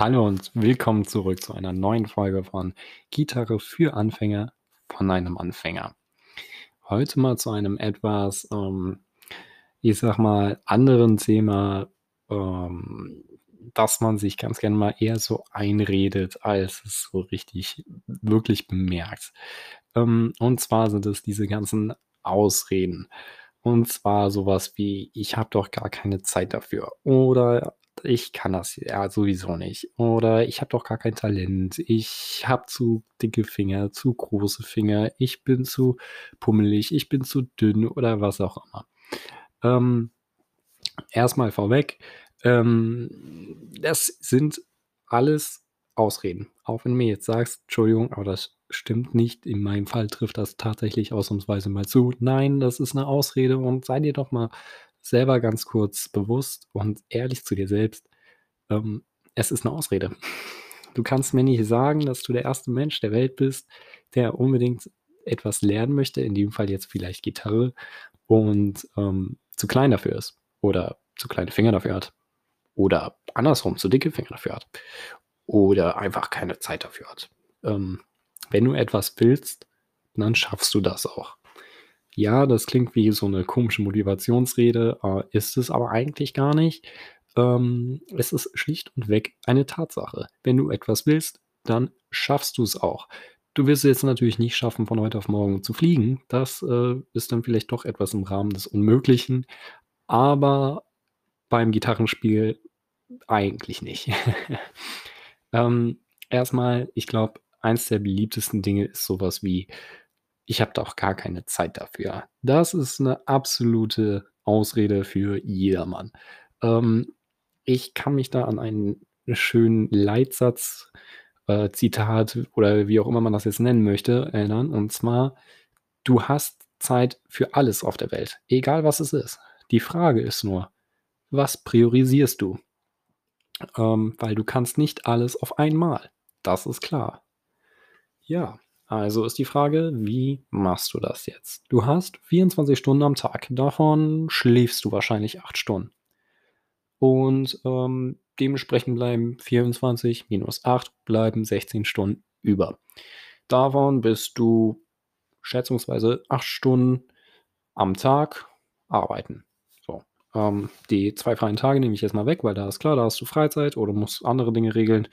Hallo und willkommen zurück zu einer neuen Folge von Gitarre für Anfänger von einem Anfänger. Heute mal zu einem etwas, ähm, ich sag mal, anderen Thema, ähm, das man sich ganz gerne mal eher so einredet, als es so richtig wirklich bemerkt. Ähm, und zwar sind es diese ganzen Ausreden. Und zwar sowas wie: „Ich habe doch gar keine Zeit dafür“ oder „Ich kann das ja sowieso nicht“ oder „Ich habe doch gar kein Talent, ich habe zu dicke Finger, zu große Finger, ich bin zu pummelig, ich bin zu dünn“ oder was auch immer. Ähm, erst vorweg, ähm, das sind alles Ausreden. Auch wenn du mir jetzt sagst: „Entschuldigung, aber das stimmt nicht. In meinem Fall trifft das tatsächlich ausnahmsweise mal zu.“ Nein, das ist 'ne Ausrede und sei dir doch mal selber ganz kurz bewusst und ehrlich zu dir selbst, ähm, es ist 'ne Ausrede. Du kannst mir nicht sagen, dass du der erste Mensch der Welt bist, der unbedingt etwas lernen möchte, in dem Fall jetzt vielleicht Gitarre und, ähm, zu klein dafür ist oder zu kleine Finger dafür hat oder andersrum zu dicke Finger dafür hat oder einfach keine Zeit dafür hat. Ähm, wenn du etwas willst, dann schaffst du das auch. Ja, das klingt wie so 'ne komische Motivationsrede, äh, ist es aber eigentlich gar nicht. Ähm, es ist schlicht und weg eine Tatsache. Wenn du etwas willst, dann schaffst du's auch. Du wirst es jetzt natürlich nicht schaffen, von heute auf morgen zu fliegen. Das, äh, ist dann vielleicht doch etwas im Rahmen des Unmöglichen, aber beim Gitarrenspiel eigentlich nicht. Ähm, erst mal, ich glaube, eins der beliebtesten Dinge ist so was wie: „Ich habe doch gar keine Zeit dafür.“ Das ist 'ne absolute Ausrede für jedermann. Ähm, ich kann mich da an einen schönen Leitsatz, äh, Zitat oder wie auch immer man das jetzt nennen möchte, erinnern. Und zwar: „Du hast Zeit für alles auf der Welt, egal was es ist. Die Frage ist nur, was priorisierst du?“ Ähm, weil du kannst nicht alles auf einmal. Das ist klar. Ja, also ist die Frage, wie machst du das jetzt? Du hast 24 Stunden am Tag, davon schläfst du wahrscheinlich 8 Stunden. Und, ähm, dementsprechend bleiben 24 minus 8 bleiben 16 Stunden über. Davon bist du schätzungsweise 8 Stunden am Tag arbeiten. So, ähm, die 2 freien Tage nehme ich jetzt mal weg, weil da ist klar, da hast du Freizeit oder musst andere Dinge regeln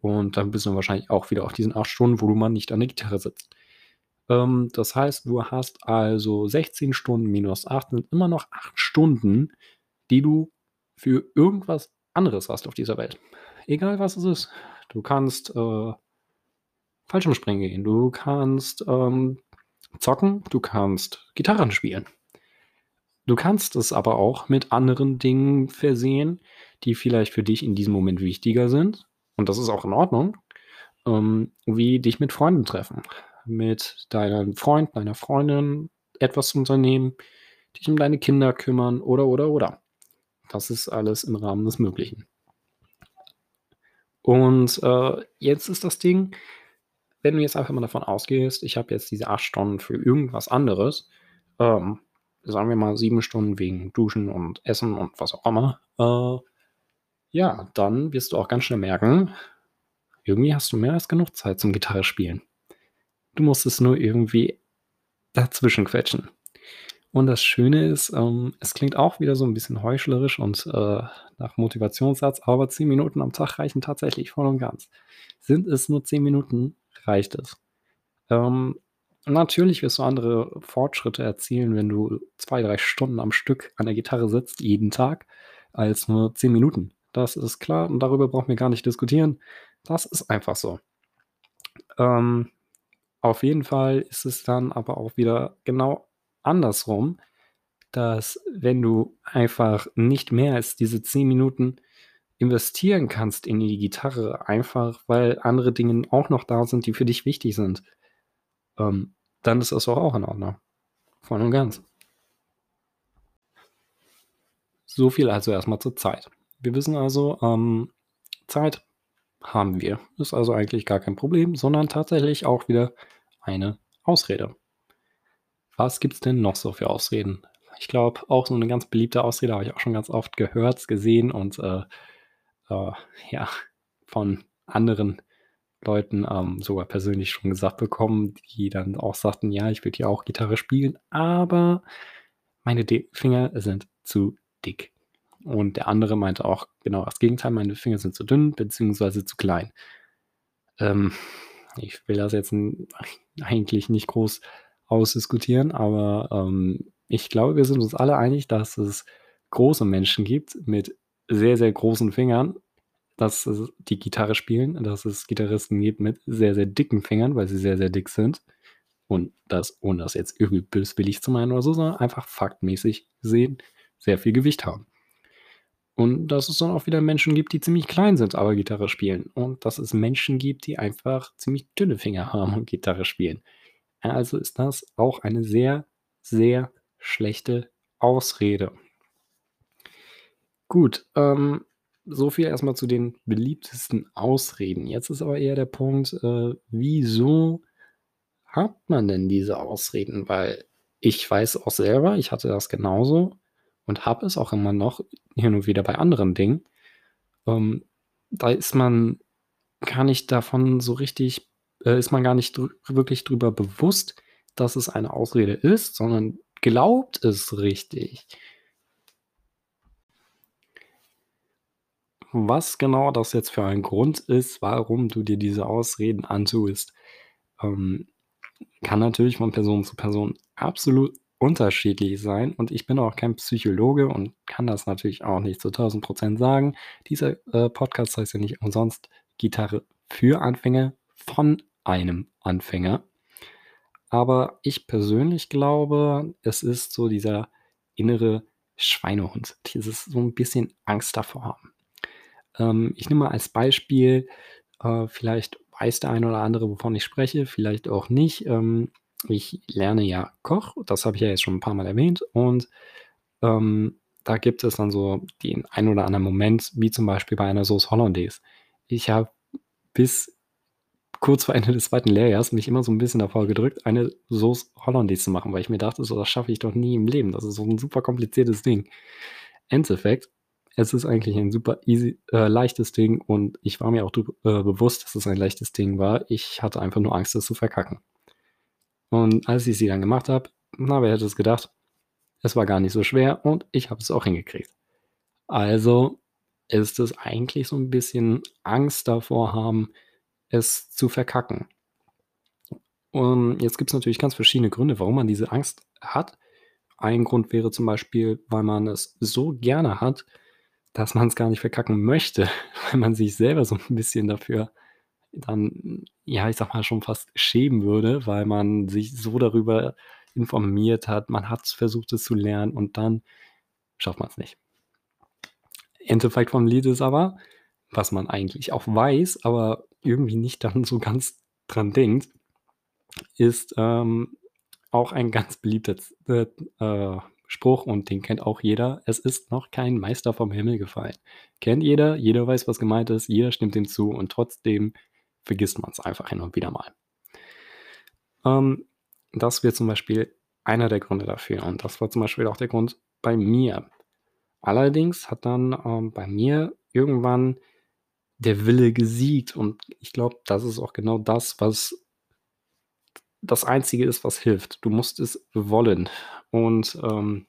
und dann bist du wahrscheinlich auch wieder auf diesen 8 Stunden, wo du mal nicht an der Gitarre sitzt. Ähm, das heißt, du hast also 16 Stunden minus 8 sind immer noch 8 Stunden, die du für irgendwas anderes hast auf dieser Welt. Egal, was es ist. Du kannst, äh, Fallschirmspringen gehen, du kannst, ähm, zocken, du kannst Gitarren spielen. Du kannst es aber auch mit anderen Dingen versehen, die vielleicht für dich in diesem Moment wichtiger sind und das ist auch in Ordnung, ähm, wie dich mit Freunden treffen, mit deinem Freund, deiner Freundin etwas unternehmen, dich um deine Kinder kümmern oder, oder, oder. Das ist alles im Rahmen des Möglichen. Und, äh, jetzt ist das Ding, wenn du jetzt einfach mal davon ausgehst, ich habe jetzt diese 8 Stunden für irgendwas anderes, ähm, sagen wir mal 7 Stunden wegen Duschen und Essen und was auch immer, äh, ja, dann wirst du auch ganz schnell merken, irgendwie hast du mehr als genug Zeit zum Gitarrespielen. Du musst es nur irgendwie dazwischen quetschen. Und das Schöne ist, ähm, es klingt auch wieder so 'n bisschen heuchlerisch und, äh, nach Motivationssatz, aber 10 Minuten am Tag reichen tatsächlich voll und ganz. Sind es nur 10 Minuten, reicht es. Ähm, natürlich wirst du andere Fortschritte erzielen, wenn du 2, 3 Stunden am Stück an der Gitarre sitzt, jeden Tag, als nur 10 Minuten. Das ist klar und darüber brauchen wir gar nicht diskutieren. Das ist einfach so. Ähm, auf jeden Fall ist es dann aber auch wieder genau andersrum, dass wenn du einfach nicht mehr als diese 10 Minuten investieren kannst in die Gitarre, einfach weil andere Dinge auch noch da sind, die für dich wichtig sind, ähm, dann ist das auch in Ordnung. Voll und ganz. So viel also erst mal zur Zeit. Wir wissen also, ähm, Zeit haben wir. Ist also eigentlich gar kein Problem, sondern tatsächlich auch wieder eine Ausrede. Was gibt's denn noch so für Ausreden? Ich glaube, auch so 'ne ganz beliebte Ausrede habe ich auch schon ganz oft gehört, gesehen und, äh, äh, ja, von anderen Leuten, ähm, sogar persönlich schon gesagt bekommen, die dann auch sagten: „Ja, ich würde ja auch Gitarre spielen, aber meine D Finger sind zu dick.“ Und der andere meinte auch genau das Gegenteil: „Meine Finger sind zu dünn beziehungsweise zu klein.“ Ähm, ich will das jetzt eigentlich nicht groß ausdiskutieren, aber, ähm, ich glaube, wir sind uns alle einig, dass es große Menschen gibt mit sehr, sehr großen Fingern, dass es die Gitarre spielen, dass es Gitarristen gibt mit sehr, sehr dicken Fingern, weil sie sehr, sehr dick sind. Und das ohne das jetzt irgendwie böswillig zu meinen oder so, sondern einfach faktmäßig gesehen sehr viel Gewicht haben. Und dass es dann auch wieder Menschen gibt, die ziemlich klein sind, aber Gitarre spielen. Und dass es Menschen gibt, die einfach ziemlich dünne Finger haben und Gitarre spielen. Also ist das auch eine sehr, sehr schlechte Ausrede. Gut, ähm, so viel erst mal zu den beliebtesten Ausreden. Jetzt ist aber eher der Punkt, äh, wieso hat man denn diese Ausreden? Weil ich weiß auch selber, ich hatte das genauso und habe es auch immer noch hin und wieder bei anderen Dingen. Ähm, da ist man gar nicht davon so richtig äh, ist man gar nicht drü wirklich drüber bewusst, dass es eine Ausrede ist, sondern glaubt es richtig. Was genau das jetzt für ein Grund ist, warum du dir diese Ausreden antust, ähm, kann natürlich von Person zu Person absolut unterschiedlich sein und ich bin auch kein Psychologe und kann das natürlich auch nicht zu 1.000 % sagen. Dieser, äh, Podcast heißt ja nicht umsonst „Gitarre für Anfänger von einem Anfänger.“ Aber ich persönlich glaube, es ist so dieser innere Schweinehund, dieses so 'n bisschen Angst davor haben. Ähm, ich nehme mal als Beispiel, äh, vielleicht weiß der eine oder andere, wovon ich spreche, vielleicht auch nicht. Ähm, ich lerne ja Koch, das habe ich ja jetzt schon 'n paarmal erwähnt und, ähm, da gibt es dann so den einen oder anderen Moment, wie zum Beispiel bei einer Sauce Hollandaise. Ich habe bis kurz vor Ende des 2. Lehrjahrs mich immer so 'n bisschen davor gedrückt, eine Sauce Hollandaise zu machen, weil ich mir dachte so: „Das schaffe ich doch nie im Leben. Das ist so 'n super kompliziertes Ding.“ Endeffekt, es ist eigentlich ein super easy äh, leichtes Ding und ich war mir auch äh, bewusst, dass es ein leichtes Ding war. Ich hatte einfach nur Angst, das zu verkacken. Und als ich sie dann gemacht habe, na, wer hätte es gedacht? Es war gar nicht so schwer und ich habe es auch hingekriegt. Also ist es eigentlich so 'n bisschen Angst davor haben, es zu verkacken. Und jetzt gibt's natürlich ganz verschiedene Gründe, warum man diese Angst hat. Ein Grund wäre zum Beispiel, weil man es so gerne hat, dass man's gar nicht verkacken möchte, weil man sich selber so 'n bisschen dafür dann, ja, ich sage mal, schon fast schämen würde, weil man sich so darüber informiert hat. Man hat versucht, es zu lernen und dann schafft man's nicht. Endeffekt vom Lied ist aber, was man eigentlich auch weiß, aber irgendwie nicht dann so ganz dran denkt, ist, ähm, auch ein ganz beliebter äh, äh, Spruch und den kennt auch jeder: „Es ist noch kein Meister vom Himmel gefallen.“ Kennt jeder, jeder weiß, was gemeint ist, jeder stimmt dem zu und trotzdem vergisst man's einfach hin und wieder mal. Ähm, das wäre zum Beispiel einer der Gründe dafür und das war zum Beispiel auch der Grund bei mir. Allerdings hat dann, ähm, bei mir irgendwann der Wille gesiegt und ich glaube, das ist auch genau das, was das Einzige ist, was hilft. Du musst es wollen und, ähm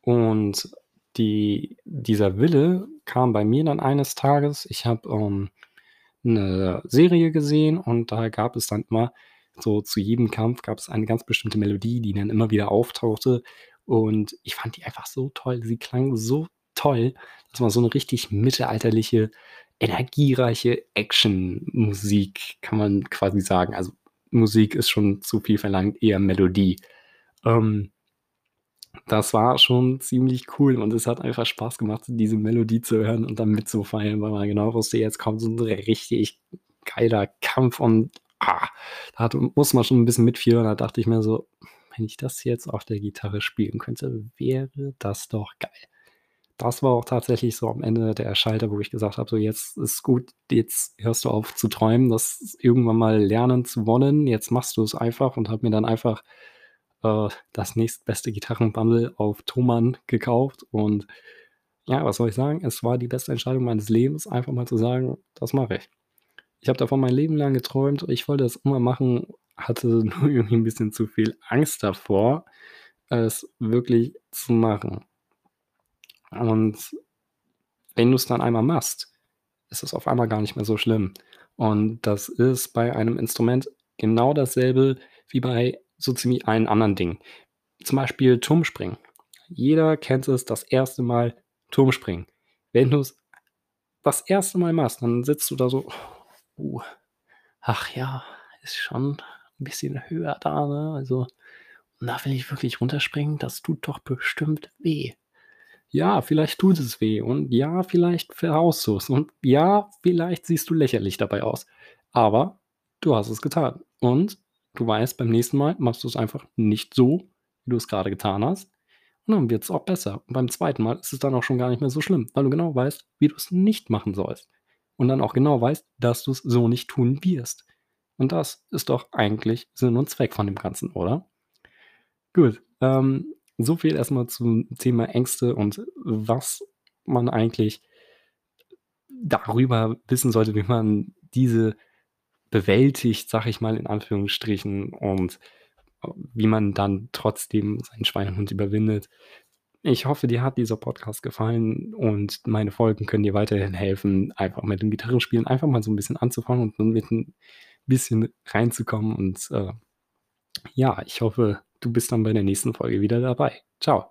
und die dieser Wille kam bei mir dann eines Tages ich habe, ähm, 'ne Serie gesehen und da gab es dann immer so zu jedem Kampf gab es eine ganz bestimmte Melodie, die dann immer wieder auftauchte und ich fand die einfach so toll. Sie klang so toll. Das war so 'ne richtig mittelalterliche, energiereiche Actionmusik, kann man quasi sagen. Also, Musik ist schon zu viel verlangt, eher Melodie. Ähm, das war schon ziemlich cool und es hat einfach Spaß gemacht, diese Melodie zu hören und dann mitzufeiern, weil man genau wusste, jetzt kommt so 'n richtig geiler Kampf und, ah, da hatte musste man schon 'n bisschen mitfiebern. Da dachte ich mir so: „Wenn ich das jetzt auf der Gitarre spielen könnte, wäre das doch geil.“ Das war auch tatsächlich so am Ende der Schalter, wo ich gesagt habe: „So, jetzt ist gut, jetzt hörst du auf zu träumen, das irgendwann mal lernen zu wollen. Jetzt machst du es einfach“ und habe mir dann einfach, äh, das nächstbeste Gitarren-Bundle auf Thomann gekauft und ja, was soll ich sagen? Es war die beste Entscheidung meines Lebens, einfach mal zu sagen: „Das mache ich.“ Ich habe davon mein Leben lang geträumt. Ich wollte das immer machen, hatte nur irgendwie 'n bisschen zu viel Angst davor, es wirklich zu machen. Und wenn du's dann einmal machst, ist es auf einmal gar nicht mehr so schlimm. Und das ist bei einem Instrument genau dasselbe wie bei so ziemlich allen anderen Dingen. Zum Beispiel Turmspringen. Jeder kennt es, das erste Mal Turmspringen. Wenn du's das erste Mal machst, dann sitzt du da so: „Oh, ach ja, ist schon 'n bisschen höher da, ne? Also, da will ich wirklich runterspringen, das tut doch bestimmt weh.“ Ja, vielleicht tut es weh und ja, vielleicht verhaust du's und ja, vielleicht siehst du lächerlich dabei aus, aber du hast es getan und du weißt, beim nächsten Mal machst du's einfach nicht so, wie du's grade getan hast und dann wird's auch besser. Und beim 2. Mal ist es dann auch schon gar nicht mehr so schlimm, weil du genau weißt, wie du's nicht machen sollst und dann auch genau weißt, dass du's so nicht tun wirst. Und das ist doch eigentlich Sinn und Zweck von dem Ganzen, oder? Gut, ähm, so viel erst mal zum Thema Ängste und was man eigentlich darüber wissen sollte, wie man diese bewältigt, sage ich mal in Anführungsstrichen, und, wie man dann trotzdem seinen Schweinehund überwindet. Ich hoffe, dir hat dieser Podcast gefallen und meine Folgen können dir weiterhin helfen, einfach mit dem Gitarrenspielen einfach mal so 'n bisschen anzufangen und mit 'n bisschen reinzukommen und, äh, ja, ich hoffe, du bist dann bei der nächsten Folge wieder dabei. Tschau.